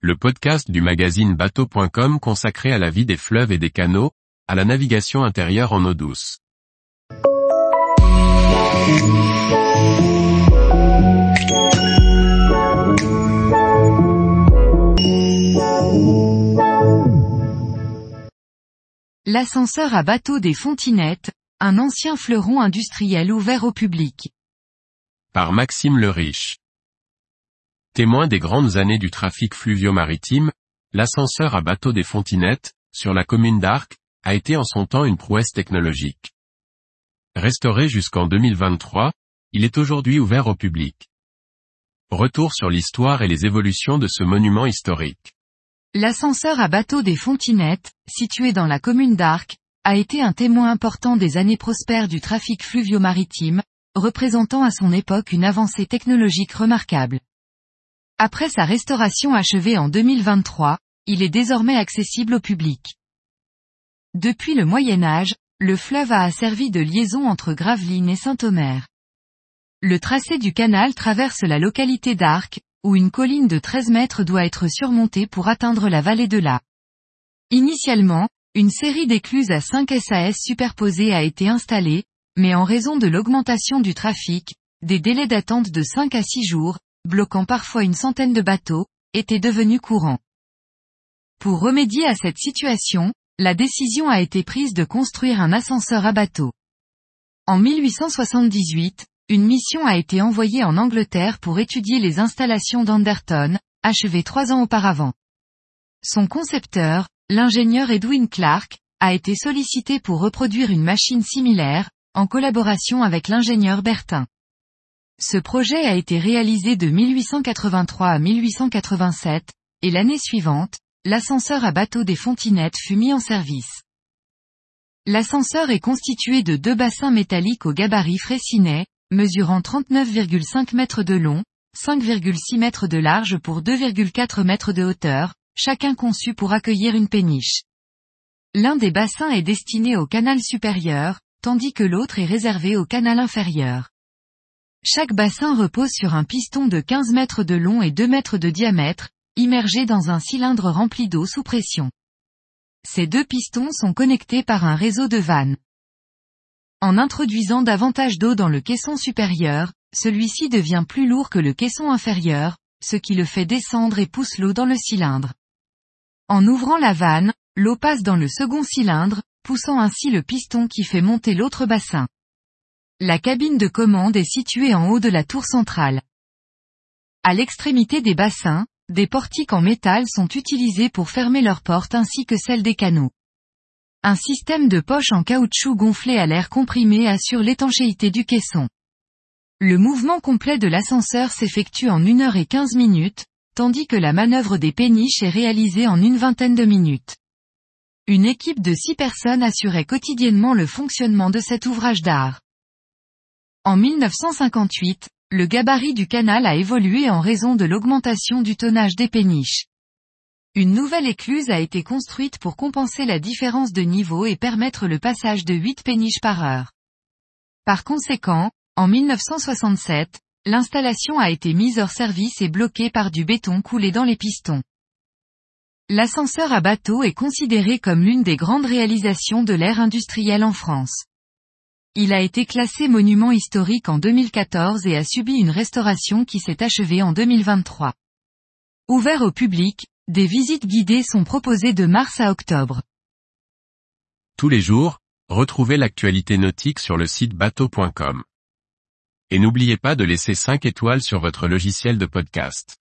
le podcast du magazine bateau.com consacré à la vie des fleuves et des canaux, à la navigation intérieure en eau douce. L'ascenseur à bateau des Fontinettes, un ancien fleuron industriel ouvert au public. Par Maxime le Riche. Témoin des grandes années du trafic fluvio-maritime, l'ascenseur à bateau des Fontinettes, sur la commune d'Arc, a été en son temps une prouesse technologique. Restauré jusqu'en 2023, il est aujourd'hui ouvert au public. Retour sur l'histoire et les évolutions de ce monument historique. L'ascenseur à bateau des Fontinettes, situé dans la commune d'Arc, a été un témoin important des années prospères du trafic fluvio-maritime, représentant à son époque une avancée technologique remarquable. Après sa restauration achevée en 2023, il est désormais accessible au public. Depuis le Moyen Âge, le fleuve a servi de liaison entre Gravelines et Saint-Omer. Le tracé du canal traverse la localité d'Arc, où une colline de 13 mètres doit être surmontée pour atteindre la vallée de la. Initialement, une série d'écluses à 5 SAS superposées a été installée, mais en raison de l'augmentation du trafic, des délais d'attente de 5 à 6 jours, bloquant parfois une centaine de bateaux, étaient devenus courants. Pour remédier à cette situation, la décision a été prise de construire un ascenseur à bateau. En 1878, une mission a été envoyée en Angleterre pour étudier les installations d'Anderton, achevées trois ans auparavant. Son concepteur, l'ingénieur Edwin Clark, a été sollicité pour reproduire une machine similaire, en collaboration avec l'ingénieur Bertin. Ce projet a été réalisé de 1883 à 1887, et l'année suivante, l'ascenseur à bateau des Fontinettes fut mis en service. L'ascenseur est constitué de deux bassins métalliques au gabarit Fraissinet, mesurant 39,5 mètres de long, 5,6 mètres de large pour 2,4 mètres de hauteur, chacun conçu pour accueillir une péniche. L'un des bassins est destiné au canal supérieur, tandis que l'autre est réservé au canal inférieur. Chaque bassin repose sur un piston de 15 mètres de long et 2 mètres de diamètre, immergé dans un cylindre rempli d'eau sous pression. Ces deux pistons sont connectés par un réseau de vannes. En introduisant davantage d'eau dans le caisson supérieur, celui-ci devient plus lourd que le caisson inférieur, ce qui le fait descendre et pousse l'eau dans le cylindre. En ouvrant la vanne, l'eau passe dans le second cylindre, poussant ainsi le piston qui fait monter l'autre bassin. La cabine de commande est située en haut de la tour centrale. À l'extrémité des bassins, des portiques en métal sont utilisés pour fermer leurs portes ainsi que celles des canaux. Un système de poche en caoutchouc gonflé à l'air comprimé assure l'étanchéité du caisson. Le mouvement complet de l'ascenseur s'effectue en 1 heure et 15 minutes, tandis que la manœuvre des péniches est réalisée en une vingtaine de minutes. Une équipe de six personnes assurait quotidiennement le fonctionnement de cet ouvrage d'art. En 1958, le gabarit du canal a évolué en raison de l'augmentation du tonnage des péniches. Une nouvelle écluse a été construite pour compenser la différence de niveau et permettre le passage de 8 péniches par heure. Par conséquent, en 1967, l'installation a été mise hors service et bloquée par du béton coulé dans les pistons. L'ascenseur à bateau est considéré comme l'une des grandes réalisations de l'ère industrielle en France. Il a été classé monument historique en 2014 et a subi une restauration qui s'est achevée en 2023. Ouvert au public, des visites guidées sont proposées de mars à octobre. Tous les jours, retrouvez l'actualité nautique sur le site bateau.com. Et n'oubliez pas de laisser 5 étoiles sur votre logiciel de podcast.